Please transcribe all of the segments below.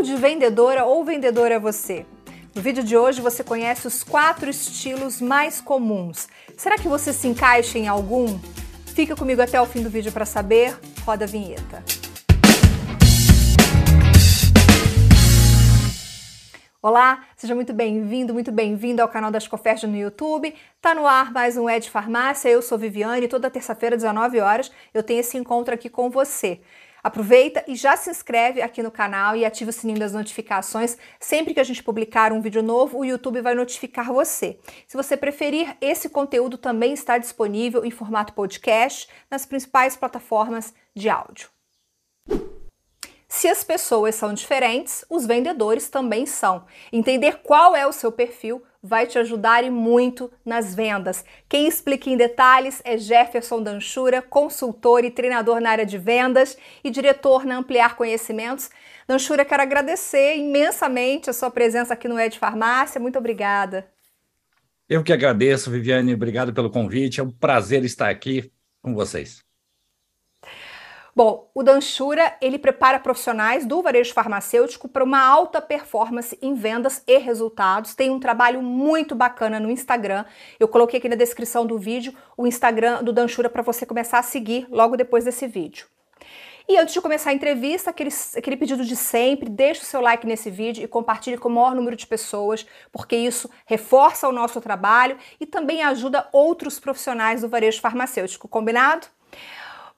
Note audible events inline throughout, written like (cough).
tipo de vendedora ou vendedor é você? No vídeo de hoje você conhece os quatro estilos mais comuns. Será que você se encaixa em algum? Fica comigo até o fim do vídeo para saber. Roda a vinheta. Olá, seja muito bem-vindo, muito bem-vindo ao canal da Escoferd no YouTube. Tá no ar mais um Ed Farmácia, eu sou Viviane e toda terça-feira, 19 horas, eu tenho esse encontro aqui com você. Aproveita e já se inscreve aqui no canal e ativa o sininho das notificações. Sempre que a gente publicar um vídeo novo, o YouTube vai notificar você. Se você preferir, esse conteúdo também está disponível em formato podcast nas principais plataformas de áudio. Se as pessoas são diferentes, os vendedores também são. Entender qual é o seu perfil vai te ajudar e muito nas vendas. Quem explica em detalhes é Jefferson Danchura, consultor e treinador na área de vendas e diretor na Ampliar Conhecimentos. Danchura, quero agradecer imensamente a sua presença aqui no Ed Farmácia. Muito obrigada. Eu que agradeço, Viviane. Obrigado pelo convite. É um prazer estar aqui com vocês. Bom, o Danchura, ele prepara profissionais do varejo farmacêutico para uma alta performance em vendas e resultados. Tem um trabalho muito bacana no Instagram. Eu coloquei aqui na descrição do vídeo o Instagram do Danchura para você começar a seguir logo depois desse vídeo. E antes de começar a entrevista, aquele, aquele pedido de sempre, deixe o seu like nesse vídeo e compartilhe com o maior número de pessoas, porque isso reforça o nosso trabalho e também ajuda outros profissionais do varejo farmacêutico, combinado?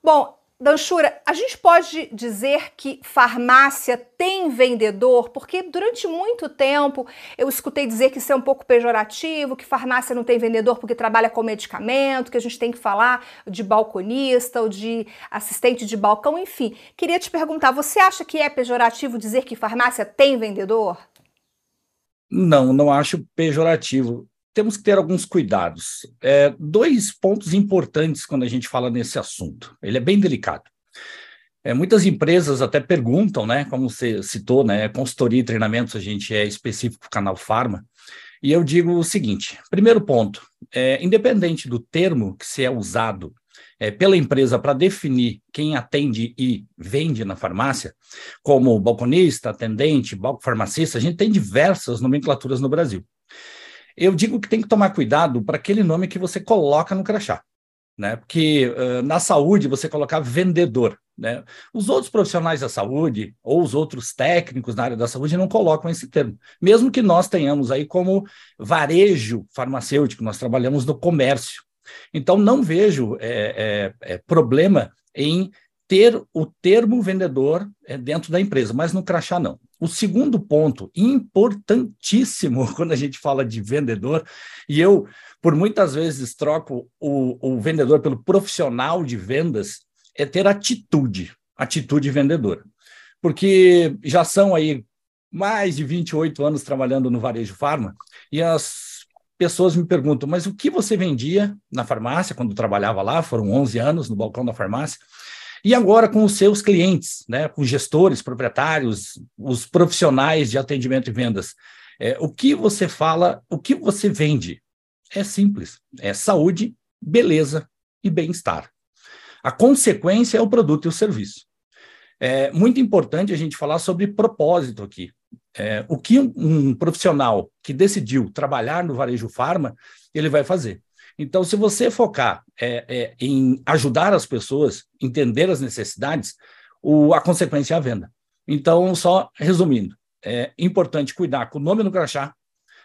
Bom, Danchura, a gente pode dizer que farmácia tem vendedor? Porque durante muito tempo eu escutei dizer que isso é um pouco pejorativo, que farmácia não tem vendedor porque trabalha com medicamento, que a gente tem que falar de balconista ou de assistente de balcão, enfim. Queria te perguntar, você acha que é pejorativo dizer que farmácia tem vendedor? Não, não acho pejorativo temos que ter alguns cuidados. É, dois pontos importantes quando a gente fala nesse assunto. Ele é bem delicado. É, muitas empresas até perguntam, né? Como você citou, né? Consultoria e treinamentos, a gente é específico canal Farma. E eu digo o seguinte: primeiro ponto, é, independente do termo que se é usado é, pela empresa para definir quem atende e vende na farmácia, como balconista, atendente, balco farmacista, a gente tem diversas nomenclaturas no Brasil. Eu digo que tem que tomar cuidado para aquele nome que você coloca no crachá. Né? Porque uh, na saúde você colocar vendedor. Né? Os outros profissionais da saúde ou os outros técnicos na área da saúde não colocam esse termo. Mesmo que nós tenhamos aí como varejo farmacêutico, nós trabalhamos no comércio. Então, não vejo é, é, é, problema em ter o termo vendedor é, dentro da empresa, mas no crachá não. O segundo ponto, importantíssimo (laughs) quando a gente fala de vendedor, e eu, por muitas vezes, troco o, o vendedor pelo profissional de vendas, é ter atitude, atitude vendedora. Porque já são aí mais de 28 anos trabalhando no varejo farma, e as pessoas me perguntam, mas o que você vendia na farmácia quando trabalhava lá? Foram 11 anos no balcão da farmácia. E agora com os seus clientes, né, com gestores, proprietários, os profissionais de atendimento e vendas. É, o que você fala, o que você vende? É simples, é saúde, beleza e bem-estar. A consequência é o produto e o serviço. É muito importante a gente falar sobre propósito aqui. É, o que um, um profissional que decidiu trabalhar no varejo farma, ele vai fazer. Então, se você focar é, é, em ajudar as pessoas, entender as necessidades, o, a consequência é a venda. Então, só resumindo, é importante cuidar com o nome no crachá,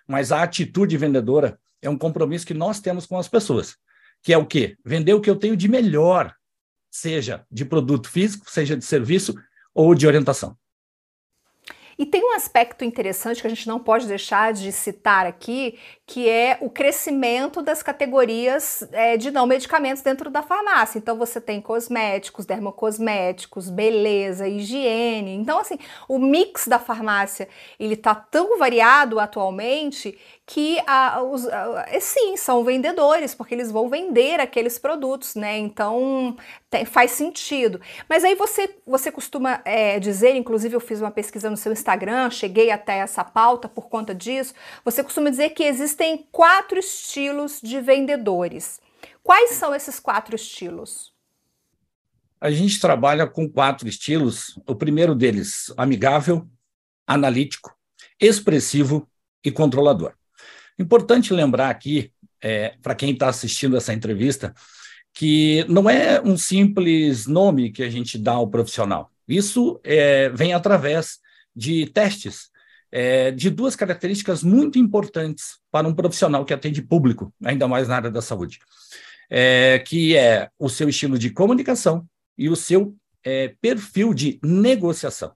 mas a atitude vendedora é um compromisso que nós temos com as pessoas, que é o quê? Vender o que eu tenho de melhor, seja de produto físico, seja de serviço ou de orientação. E tem um aspecto interessante que a gente não pode deixar de citar aqui, que é o crescimento das categorias é, de não medicamentos dentro da farmácia. Então você tem cosméticos, dermocosméticos, beleza, higiene. Então assim, o mix da farmácia ele está tão variado atualmente que a, os, é, sim, são vendedores, porque eles vão vender aqueles produtos, né? Então tem, faz sentido. Mas aí você, você costuma é, dizer, inclusive eu fiz uma pesquisa no seu Instagram, cheguei até essa pauta por conta disso. Você costuma dizer que existem quatro estilos de vendedores. Quais são esses quatro estilos? A gente trabalha com quatro estilos. O primeiro deles, amigável, analítico, expressivo e controlador. Importante lembrar aqui, é, para quem está assistindo essa entrevista, que não é um simples nome que a gente dá ao profissional. Isso é, vem através de testes é, de duas características muito importantes para um profissional que atende público, ainda mais na área da saúde, é, que é o seu estilo de comunicação e o seu é, perfil de negociação.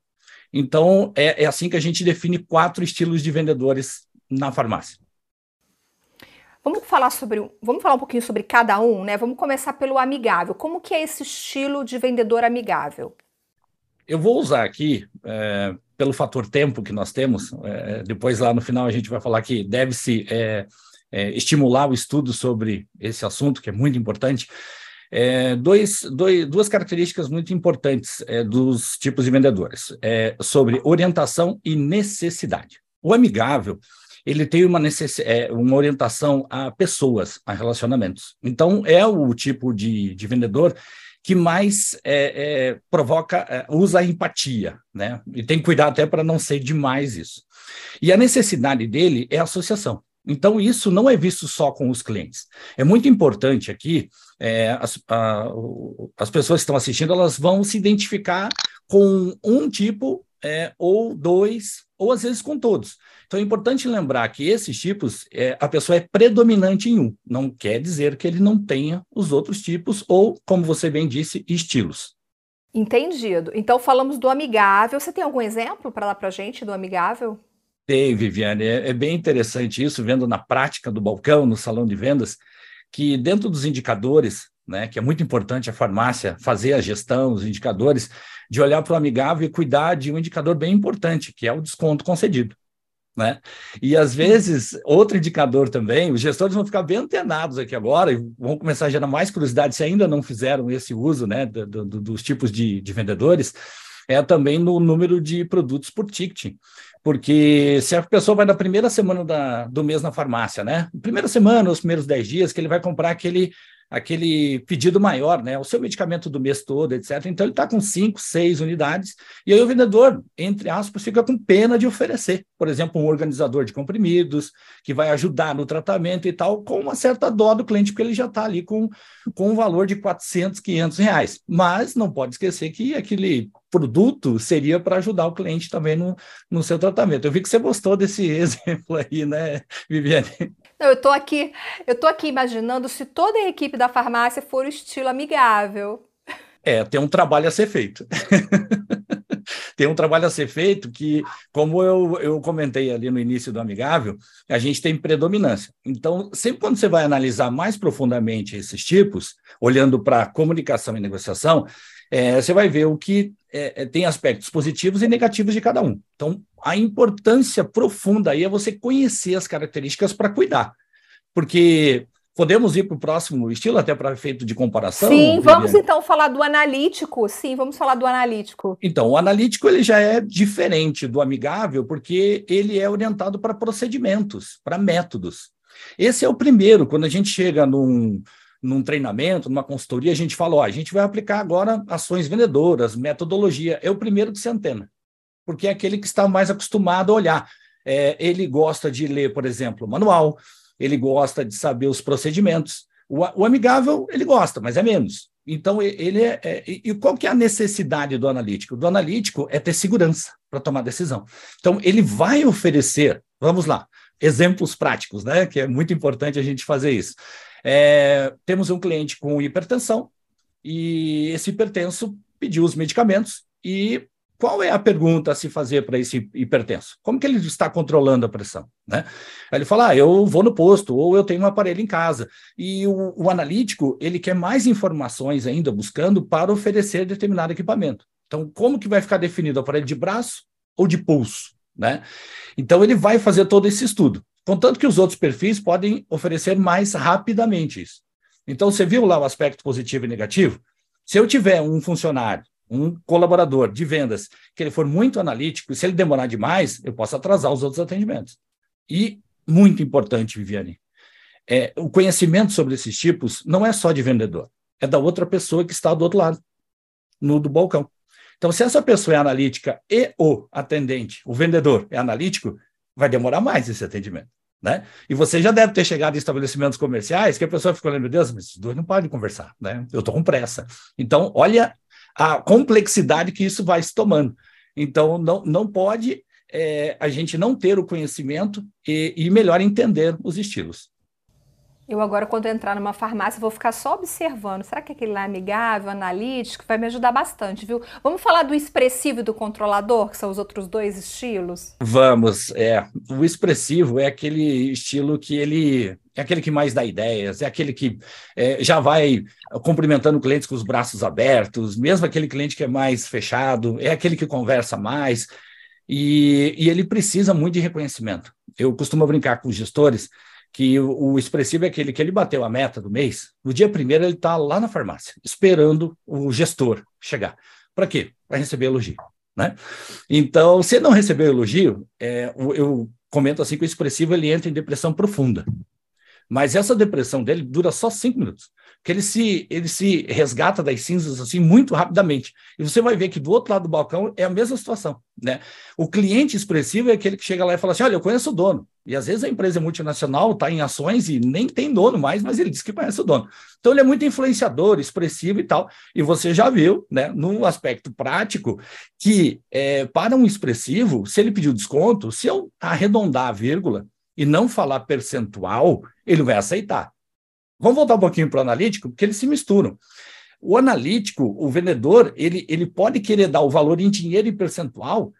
Então, é, é assim que a gente define quatro estilos de vendedores na farmácia. Vamos falar sobre, vamos falar um pouquinho sobre cada um, né? Vamos começar pelo amigável. Como que é esse estilo de vendedor amigável? Eu vou usar aqui, é, pelo fator tempo que nós temos, é, depois lá no final a gente vai falar que deve-se é, é estimular o estudo sobre esse assunto, que é muito importante. É, dois, dois, duas características muito importantes é, dos tipos de vendedores, sobre orientação e necessidade. O amigável, ele tem uma, necess... Uma orientação a pessoas, a relacionamentos. Então, é o tipo de, de vendedor que mais é, é, provoca, é, usa a empatia, né? E tem que cuidar até para não ser demais isso. E a necessidade dele é associação. Então, isso não é visto só com os clientes. É muito importante aqui, é, as, a, as pessoas que estão assistindo, elas vão se identificar com um tipo é, ou dois, ou às vezes com todos. Então é importante lembrar que esses tipos, é, a pessoa é predominante em um. Não quer dizer que ele não tenha os outros tipos, ou, como você bem disse, estilos. Entendido. Então falamos do amigável. Você tem algum exemplo para dar para a gente do amigável? Tem, Viviane. É, é bem interessante isso, vendo na prática do balcão, no salão de vendas, que dentro dos indicadores, né, que é muito importante a farmácia fazer a gestão, os indicadores, de olhar para o amigável e cuidar de um indicador bem importante, que é o desconto concedido. Né? E às vezes, outro indicador também, os gestores vão ficar bem antenados aqui agora e vão começar a gerar mais curiosidade se ainda não fizeram esse uso né, do, do, dos tipos de, de vendedores, é também no número de produtos por ticket. Porque se a pessoa vai na primeira semana da, do mês na farmácia, né? Primeira semana, os primeiros 10 dias, que ele vai comprar aquele aquele pedido maior, né? O seu medicamento do mês todo, etc. Então ele está com cinco, seis unidades, e aí o vendedor, entre aspas, fica com pena de oferecer, por exemplo, um organizador de comprimidos, que vai ajudar no tratamento e tal, com uma certa dó do cliente, porque ele já está ali com, com um valor de 400, 500 reais. Mas não pode esquecer que aquele produto seria para ajudar o cliente também no, no seu tratamento. Eu vi que você gostou desse (laughs) exemplo aí, né, Viviane? Não, eu estou aqui, eu tô aqui imaginando se toda a equipe da farmácia for o estilo amigável. É, tem um trabalho a ser feito. (laughs) tem um trabalho a ser feito que, como eu, eu comentei ali no início do Amigável, a gente tem predominância. Então, sempre quando você vai analisar mais profundamente esses tipos, olhando para comunicação e negociação, é, você vai ver o que é, é, tem aspectos positivos e negativos de cada um. Então, a importância profunda aí é você conhecer as características para cuidar. Porque podemos ir para o próximo estilo, até para efeito de comparação? Sim, vamos então falar do analítico. Sim, vamos falar do analítico. Então, o analítico ele já é diferente do amigável, porque ele é orientado para procedimentos, para métodos. Esse é o primeiro, quando a gente chega num, num treinamento, numa consultoria, a gente fala, ó, a gente vai aplicar agora ações vendedoras, metodologia, é o primeiro que se antena, porque é aquele que está mais acostumado a olhar. É, ele gosta de ler, por exemplo, manual, ele gosta de saber os procedimentos. O, o amigável, ele gosta, mas é menos. Então, ele é, é, E qual que é a necessidade do analítico? Do analítico é ter segurança para tomar decisão. Então, ele vai oferecer, vamos lá, exemplos práticos, né? Que é muito importante a gente fazer isso. É, temos um cliente com hipertensão e esse hipertenso pediu os medicamentos e qual é a pergunta a se fazer para esse hipertenso? Como que ele está controlando a pressão? Né? Ele fala, ah, eu vou no posto, ou eu tenho um aparelho em casa. E o, o analítico, ele quer mais informações ainda, buscando para oferecer determinado equipamento. Então, como que vai ficar definido o aparelho de braço ou de pulso? Né? Então, ele vai fazer todo esse estudo. Contanto que os outros perfis podem oferecer mais rapidamente isso. Então, você viu lá o aspecto positivo e negativo? Se eu tiver um funcionário, um colaborador de vendas, que ele for muito analítico, e se ele demorar demais, eu posso atrasar os outros atendimentos. E, muito importante, Viviane, é, o conhecimento sobre esses tipos não é só de vendedor, é da outra pessoa que está do outro lado, no do balcão. Então, se essa pessoa é analítica e o atendente, o vendedor é analítico, vai demorar mais esse atendimento. Né? E você já deve ter chegado em estabelecimentos comerciais que a pessoa ficou olhando, meu Deus, mas os dois não podem conversar, né? Eu estou com pressa. Então, olha a complexidade que isso vai se tomando. Então, não, não pode é, a gente não ter o conhecimento e, e melhor entender os estilos. Eu agora, quando entrar numa farmácia, vou ficar só observando. Será que aquele lá é amigável, analítico? Vai me ajudar bastante, viu? Vamos falar do expressivo e do controlador, que são os outros dois estilos? Vamos, é. O expressivo é aquele estilo que ele é aquele que mais dá ideias, é aquele que é, já vai cumprimentando clientes com os braços abertos, mesmo aquele cliente que é mais fechado, é aquele que conversa mais, e, e ele precisa muito de reconhecimento. Eu costumo brincar com os gestores que o, o, expressivo é aquele que ele bateu a meta do mês, no dia primeiro ele está lá na farmácia, esperando o gestor chegar. Para quê? Para receber elogio. Né? Então, se não receber elogio, é, eu comento assim que o expressivo ele entra em depressão profunda. Mas essa depressão dele dura só cinco minutos que ele se, ele se resgata das cinzas assim muito rapidamente. E você vai ver que do outro lado do balcão é a mesma situação. Né? O cliente expressivo é aquele que chega lá e fala assim: olha, eu conheço o dono. E às vezes a empresa é multinacional, está em ações e nem tem dono mais, mas ele diz que conhece o dono. Então ele é muito influenciador, expressivo e tal. E você já viu, né, no aspecto prático, que é, para um expressivo, se ele pediu desconto, se eu arredondar a vírgula e não falar percentual, ele vai aceitar. Vamos voltar um pouquinho para o analítico, porque eles se misturam. O analítico, o vendedor, ele, ele pode querer dar o valor em dinheiro e percentual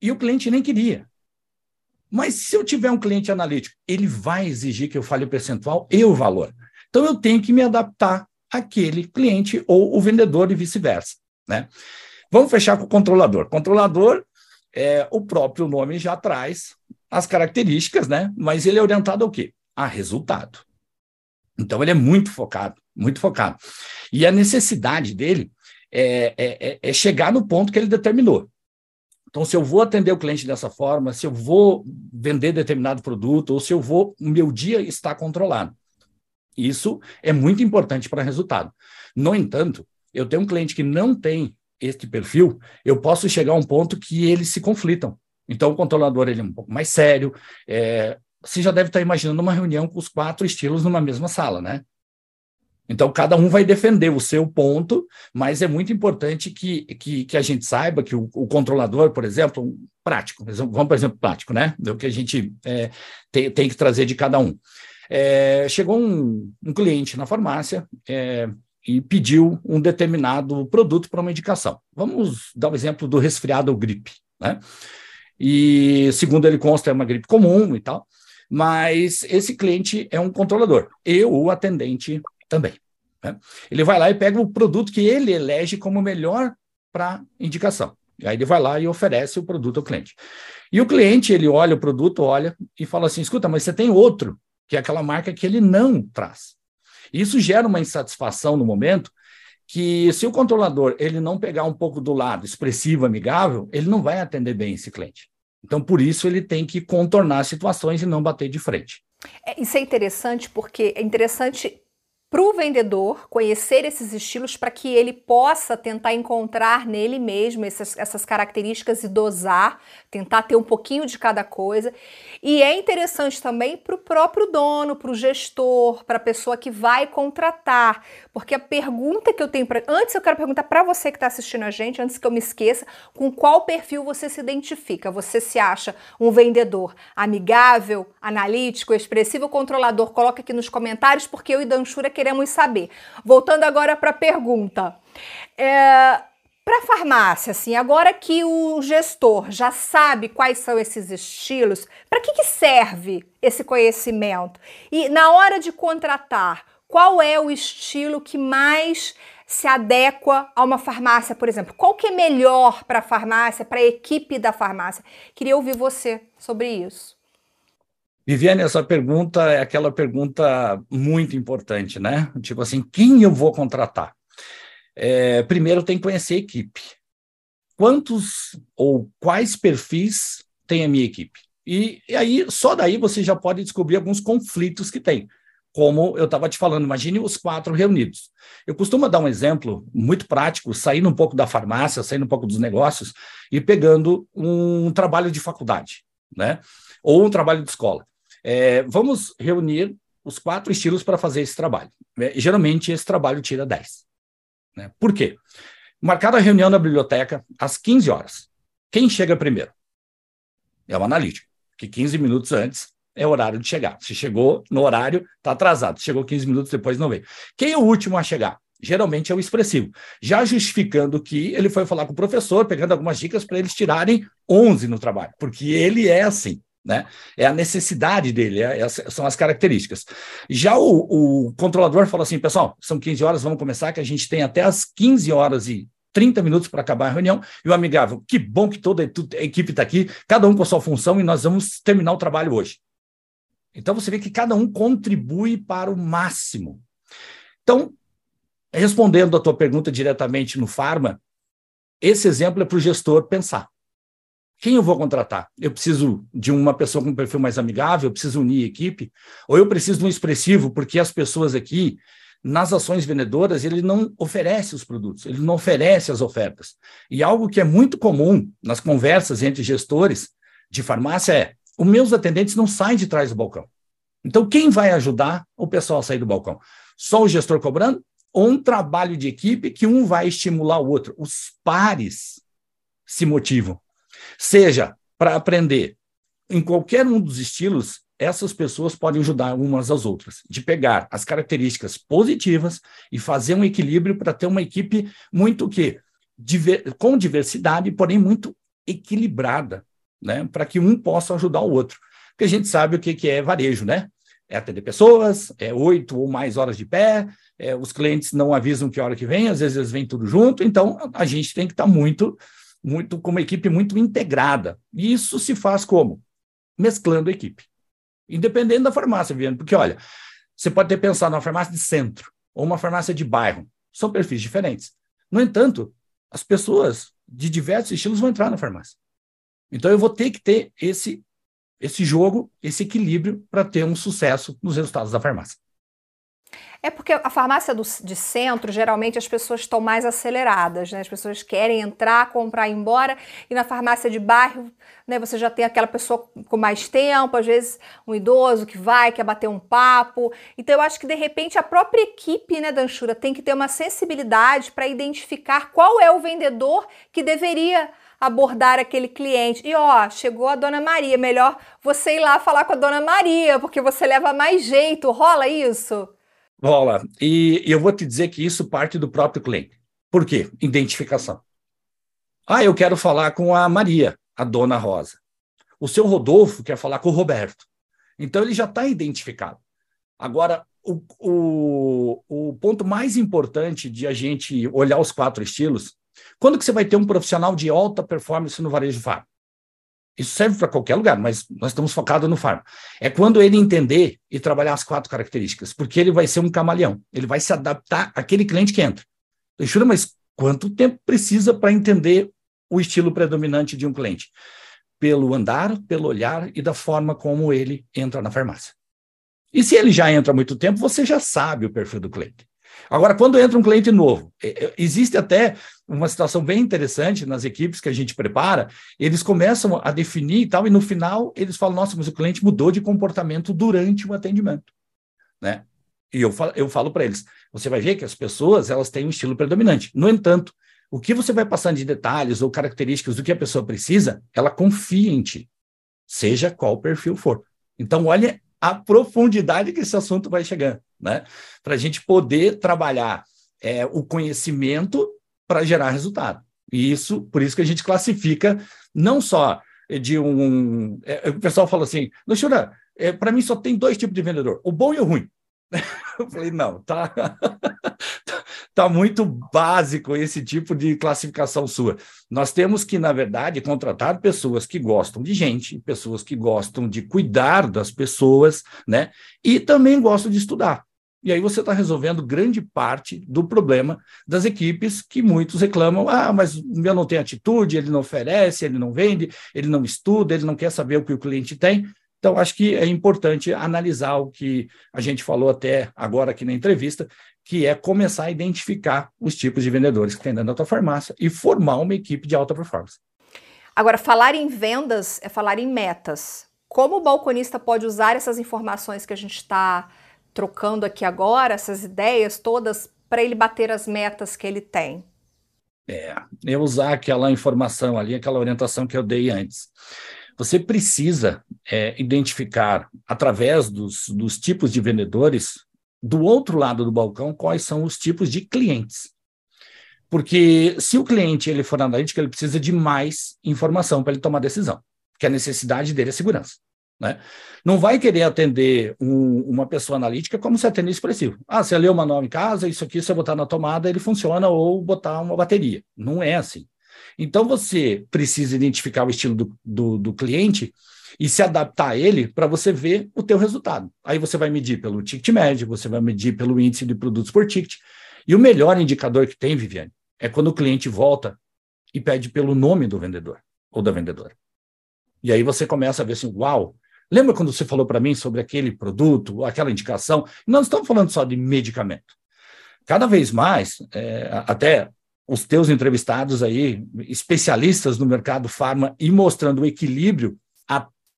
e o cliente nem queria. Mas se eu tiver um cliente analítico, ele vai exigir que eu fale o percentual e o valor. Então eu tenho que me adaptar àquele cliente ou o vendedor e vice-versa. Né? Vamos fechar com o controlador. Controlador, é, o próprio nome já traz as características, né? mas ele é orientado ao quê? A resultado. Então, ele é muito focado, muito focado. E a necessidade dele é, é, é, é, chegar no ponto que ele determinou. Então, se eu vou atender o cliente dessa forma, se eu vou vender determinado produto, ou se eu vou, o meu dia está controlado. Isso é muito importante para resultado. No entanto, eu tenho um cliente que não tem este perfil, eu posso chegar a um ponto que eles se conflitam. Então, o controlador ele é um pouco mais sério, é, você já deve estar imaginando uma reunião com os quatro estilos numa mesma sala, né? Então, cada um vai defender o seu ponto, mas é muito importante que, que, que a gente saiba que o, o, controlador, por exemplo, um prático, vamos por exemplo, prático, né? O que a gente é, tem, tem que trazer de cada um. É, chegou um, um, cliente na farmácia é, e pediu um determinado produto para uma indicação. Vamos dar o um exemplo do resfriado ou gripe, né? E, segundo ele consta, é uma gripe comum e tal mas esse cliente é um controlador, e o atendente também. Né? Ele vai lá e pega o produto que ele elege como melhor para indicação. E aí ele vai lá e oferece o produto ao cliente. E o cliente, ele olha o produto, olha e fala assim: escuta, mas você tem outro, que é aquela marca que ele não traz. Isso gera uma insatisfação no momento que se o controlador ele não pegar um pouco do lado expressivo, amigável, ele não vai atender bem esse cliente. Então, por isso, ele tem que contornar situações e não bater de frente. É, isso é interessante porque é interessante para o vendedor conhecer esses estilos para que ele possa tentar encontrar nele mesmo essas, essas características e dosar, tentar ter um pouquinho de cada coisa. E é interessante também para o próprio dono, para o gestor, para a pessoa que vai contratar, porque a pergunta que eu tenho para. Antes, eu quero perguntar para você que está assistindo a gente, antes que eu me esqueça, com qual perfil você se identifica? Você se acha um vendedor amigável, analítico, expressivo, controlador? Coloca aqui nos comentários, porque eu e Danchura queremos saber. Voltando agora para a pergunta. É, para farmácia, assim, agora que o gestor já sabe quais são esses estilos, para que, que serve esse conhecimento? E na hora de contratar, qual é o estilo que mais se adequa a uma farmácia, por exemplo? Qual que é melhor para a farmácia, para a equipe da farmácia? Queria ouvir você sobre isso. Viviane, essa pergunta é aquela pergunta muito importante, né? Tipo assim, quem eu vou contratar? É, primeiro tem que conhecer a equipe. Quantos ou quais perfis tem a minha equipe? E, e aí, só daí você já pode descobrir alguns conflitos que tem. como eu estava te falando, imagine os quatro reunidos. Eu costumo dar um exemplo muito prático, saindo um pouco da farmácia, saindo um pouco dos negócios e pegando um trabalho de faculdade, né? Ou um trabalho de escola. É, vamos reunir os quatro estilos para fazer esse trabalho. É, geralmente, esse trabalho tira 10. Né? Por quê? Marcada a reunião na biblioteca às 15 horas. Quem chega primeiro? É o analítico, que 15 minutos antes é o horário de chegar. Se chegou no horário, está atrasado. chegou 15 minutos depois, não veio. Quem é o último a chegar? Geralmente é o expressivo. Já justificando que ele foi falar com o professor, pegando algumas dicas para eles tirarem 11 no trabalho, porque ele é assim. Né? É a necessidade dele, é, é, são as características. Já o, o controlador falou assim, pessoal, são 15 horas, vamos começar, que a gente tem até as 15 horas e 30 minutos para acabar a reunião, e o amigável, que bom que toda a equipe está aqui, cada um com a sua função, e nós vamos terminar o trabalho hoje. Então você vê que cada um contribui para o máximo. Então, respondendo a tua pergunta diretamente no Farma, esse exemplo é para o gestor pensar. Quem eu vou contratar? Eu preciso de uma pessoa com um perfil mais amigável, eu preciso unir equipe, ou eu preciso de um expressivo, porque as pessoas aqui, nas ações vendedoras, ele não oferece os produtos, ele não oferece as ofertas. E algo que é muito comum nas conversas entre gestores de farmácia é: os meus atendentes não saem de trás do balcão. Então, quem vai ajudar o pessoal a sair do balcão? Só o gestor cobrando ou um trabalho de equipe que um vai estimular o outro? Os pares se motivam. Seja para aprender em qualquer um dos estilos, essas pessoas podem ajudar umas às outras, de pegar as características positivas e fazer um equilíbrio para ter uma equipe muito que diver, com diversidade, porém muito equilibrada, né? Para que um possa ajudar o outro. Porque a gente sabe o que, que é varejo, né? É atender pessoas, é oito ou mais horas de pé, é, os clientes não avisam que hora que vem, às vezes eles vêm tudo junto, então a gente tem que estar tá muito, muito, com uma equipe muito integrada. E isso se faz como? Mesclando a equipe. Independente da farmácia, Viana, porque olha, você pode ter pensado numa farmácia de centro ou uma farmácia de bairro, são perfis diferentes. No entanto, as pessoas de diversos estilos vão entrar na farmácia. Então eu vou ter que ter esse esse jogo, esse equilíbrio para ter um sucesso nos resultados da farmácia. É porque a farmácia do, de centro, geralmente as pessoas estão mais aceleradas, né? As pessoas querem entrar, comprar, ir embora. E na farmácia de bairro, né, você já tem aquela pessoa com mais tempo, às vezes um idoso que vai, quer bater um papo. Então eu acho que de repente a própria equipe, né, Danchura, tem que ter uma sensibilidade para identificar qual é o vendedor que deveria abordar aquele cliente. E ó, chegou a dona Maria, melhor você ir lá falar com a dona Maria, porque você leva mais jeito. Rola isso? Rola. E, eu vou te dizer que isso parte do próprio cliente. Por quê? Identificação. Ah, eu quero falar com a Maria, a dona Rosa. O seu Rodolfo quer falar com o Roberto. Então ele já está identificado. Agora, o, o, o ponto mais importante de a gente olhar os quatro estilos quando que você vai ter um profissional de alta performance no varejo farm? Isso serve para qualquer lugar, mas nós estamos focados no farm. É quando ele entender e trabalhar as quatro características, porque ele vai ser um camaleão. Ele vai se adaptar àquele cliente que entra. Jura, mas quanto tempo precisa para entender o estilo predominante de um cliente? Pelo andar, pelo olhar e da forma como ele entra na farmácia. E se ele já entra há muito tempo, você já sabe o perfil do cliente. Agora, quando entra um cliente novo, é, é, existe até uma situação bem interessante nas equipes que a gente prepara, eles começam a definir e tal, e no final eles falam, nossa, mas o cliente mudou de comportamento durante o atendimento, né? E eu falo, eu falo para eles, você vai ver que as pessoas, elas têm um estilo predominante. No entanto, o que você vai passando de detalhes ou características do que a pessoa precisa, ela confia em ti, seja qual perfil for. Então, olha a profundidade que esse assunto vai chegando né? Para a gente poder trabalhar é, o conhecimento para gerar resultado. E isso, por isso que a gente classifica não só de um. É, o pessoal fala assim, Luxura, é, para mim só tem dois tipos de vendedor, o bom e o ruim. (laughs) Eu falei, não, tá, (laughs) tá muito básico esse tipo de classificação sua. Nós temos que, na verdade, contratar pessoas que gostam de gente, pessoas que gostam de cuidar das pessoas, né? E também gostam de estudar. E aí você está resolvendo grande parte do problema das equipes que muitos reclamam: ah, mas o meu não tem atitude, ele não oferece, ele não vende, ele não estuda, ele não quer saber o que o cliente tem. Então, acho que é importante analisar o que a gente falou até agora aqui na entrevista, que é começar a identificar os tipos de vendedores que tem dentro da tua farmácia e formar uma equipe de alta performance. Agora, falar em vendas é falar em metas. Como o balconista pode usar essas informações que a gente está trocando aqui agora, essas ideias todas, para ele bater as metas que ele tem? É, eu usar aquela informação ali, aquela orientação que eu dei antes. Você precisa é, identificar, através dos, dos tipos de vendedores, do outro lado do balcão, quais são os tipos de clientes. Porque se o cliente ele for analítico, ele precisa de mais informação para ele tomar decisão, porque a necessidade dele é segurança. Né? Não vai querer atender um, uma pessoa analítica como se atender expressivo. Ah, você leu o manual em casa, isso aqui, você botar na tomada, ele funciona, ou botar uma bateria. Não é assim. Então, você precisa identificar o estilo do, do, do cliente e se adaptar a ele para você ver o teu resultado. Aí você vai medir pelo ticket médio, você vai medir pelo índice de produtos por ticket. E o melhor indicador que tem, Viviane, é quando o cliente volta e pede pelo nome do vendedor ou da vendedora. E aí você começa a ver assim, uau, Lembra quando você falou para mim sobre aquele produto, aquela indicação? Não estamos falando só de medicamento. Cada vez mais, é, até os teus entrevistados aí, especialistas no mercado farma e mostrando o equilíbrio,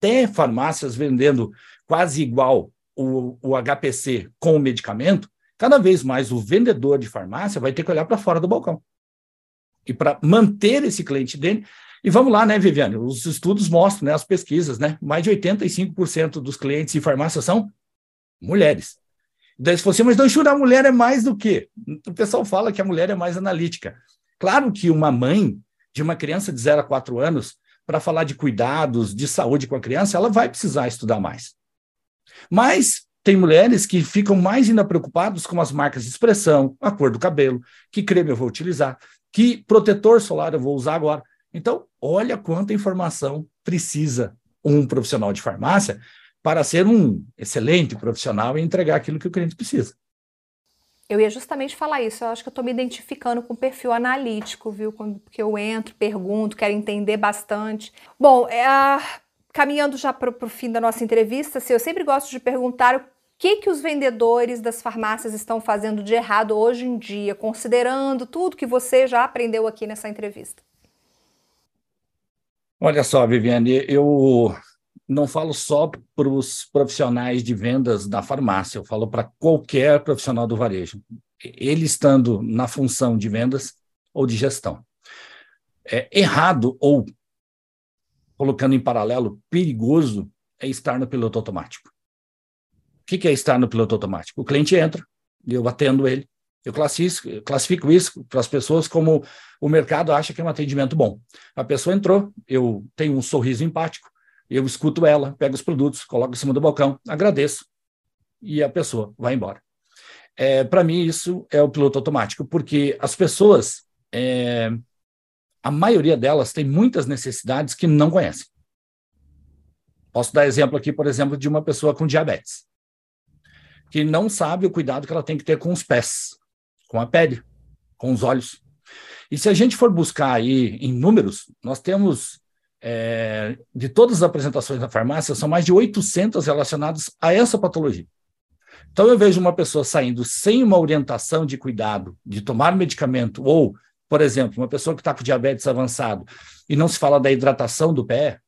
até farmácias vendendo quase igual o, o HPC com o medicamento, cada vez mais o vendedor de farmácia vai ter que olhar para fora do balcão. E para manter esse cliente dele, e vamos lá, né, Viviane? Os estudos mostram, né, as pesquisas, né? Mais de 85% dos clientes de farmácia são mulheres. Daí, se você, mas não a mulher é mais do que? O pessoal fala que a mulher é mais analítica. Claro que uma mãe de uma criança de 0 a 4 anos, para falar de cuidados, de saúde com a criança, ela vai precisar estudar mais. Mas tem mulheres que ficam mais ainda preocupadas com as marcas de expressão, a cor do cabelo, que creme eu vou utilizar, que protetor solar eu vou usar agora. Então, olha quanta informação precisa um profissional de farmácia para ser um excelente profissional e entregar aquilo que o cliente precisa. Eu ia justamente falar isso. Eu acho que eu estou me identificando com o perfil analítico, viu? Porque eu entro, pergunto, quero entender bastante. Bom, é, caminhando já para o fim da nossa entrevista, assim, eu sempre gosto de perguntar o que, que os vendedores das farmácias estão fazendo de errado hoje em dia, considerando tudo que você já aprendeu aqui nessa entrevista. Olha só, Viviane, eu não falo só para os profissionais de vendas da farmácia, eu falo para qualquer profissional do varejo, ele estando na função de vendas ou de gestão. É errado ou, colocando em paralelo, perigoso é estar no piloto automático. O que é estar no piloto automático? O cliente entra, eu atendo ele, eu classifico, classifico isso para as pessoas como o mercado acha que é um atendimento bom. A pessoa entrou, eu tenho um sorriso empático, eu escuto ela, pego os produtos, coloco em cima do balcão, agradeço e a pessoa vai embora. É, para mim, isso é o piloto automático, porque as pessoas, é, a maioria delas tem muitas necessidades que não conhecem. Posso dar exemplo aqui, por exemplo, de uma pessoa com diabetes, que não sabe o cuidado que ela tem que ter com os pés com a pele, com os olhos. E se a gente for buscar aí em números, nós temos, é, de todas as apresentações da farmácia, são mais de 800 relacionadas a essa patologia. Então, eu vejo uma pessoa saindo sem uma orientação de cuidado, de tomar medicamento, ou, por exemplo, uma pessoa que está com diabetes avançado e não se fala da hidratação do pé,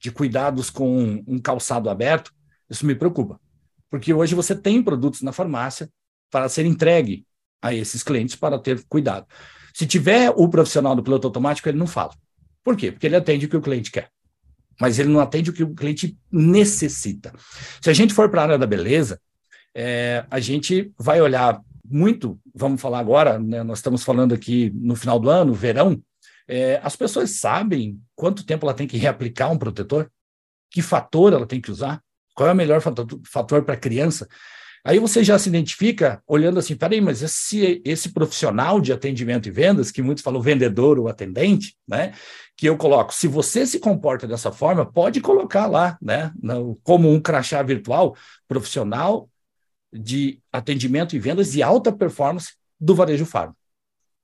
de cuidados com um calçado aberto, isso me preocupa. Porque hoje você tem produtos na farmácia para ser entregue a esses clientes para ter cuidado. Se tiver o profissional do piloto automático, ele não fala. Por quê? Porque ele atende o que o cliente quer. Mas ele não atende o que o cliente necessita. Se a gente for para a área da beleza, é, a gente vai olhar muito, vamos falar agora, né, nós estamos falando aqui no final do ano, verão, é, as pessoas sabem quanto tempo ela tem que reaplicar um protetor, que fator ela tem que usar, qual é o melhor fator, para criança. Aí você já se identifica olhando assim, peraí, mas esse, esse profissional de atendimento e vendas, que muitos falam vendedor ou atendente, né? Que eu coloco, se você se comporta dessa forma, pode colocar lá, né? Como um crachá virtual profissional de atendimento e vendas de alta performance do varejo farma.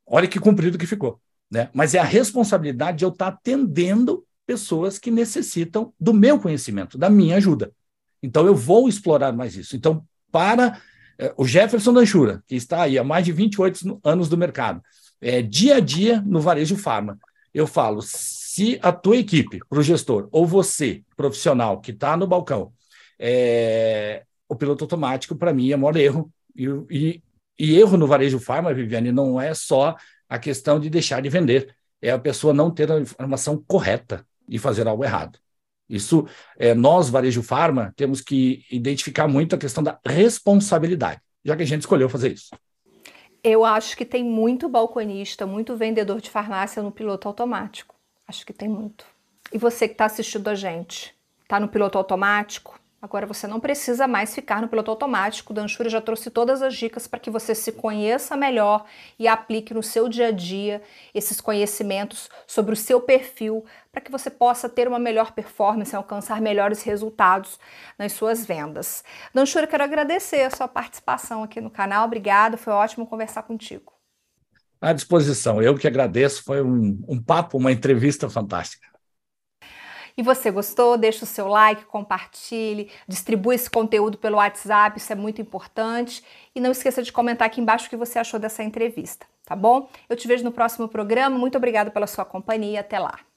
Olha que cumprido que ficou, né? Mas é a responsabilidade de eu estar atendendo pessoas que necessitam do meu conhecimento, da minha ajuda. Então, eu vou explorar mais isso. Então, para é, o Jefferson Danchura, que está aí há mais de 28 anos do mercado, é, dia a dia no varejo farma, eu falo, se a tua equipe, para o gestor, ou você, profissional, que está no balcão, é, o piloto automático, para mim, é maior erro. E, e, e erro no varejo farma, Viviane, não é só a questão de deixar de vender, é a pessoa não ter a informação correta e fazer algo errado. Isso, é, nós, varejo farma, temos que identificar muito a questão da responsabilidade, já que a gente escolheu fazer isso. Eu acho que tem muito balconista, muito vendedor de farmácia no piloto automático. Acho que tem muito. E você que está assistindo a gente, está no piloto automático? Agora você não precisa mais ficar no piloto automático. Danchura já trouxe todas as dicas para que você se conheça melhor e aplique no seu dia a dia esses conhecimentos sobre o seu perfil para que você possa ter uma melhor performance e alcançar melhores resultados nas suas vendas. Danchura, quero agradecer a sua participação aqui no canal. Obrigado, foi ótimo conversar contigo. À disposição. Eu que agradeço. Foi um, um papo, uma entrevista fantástica. E você gostou? Deixa o seu like, compartilhe, distribua esse conteúdo pelo WhatsApp, isso é muito importante. E não esqueça de comentar aqui embaixo o que você achou dessa entrevista, tá bom? Eu te vejo no próximo programa. Muito obrigada pela sua companhia. Até lá.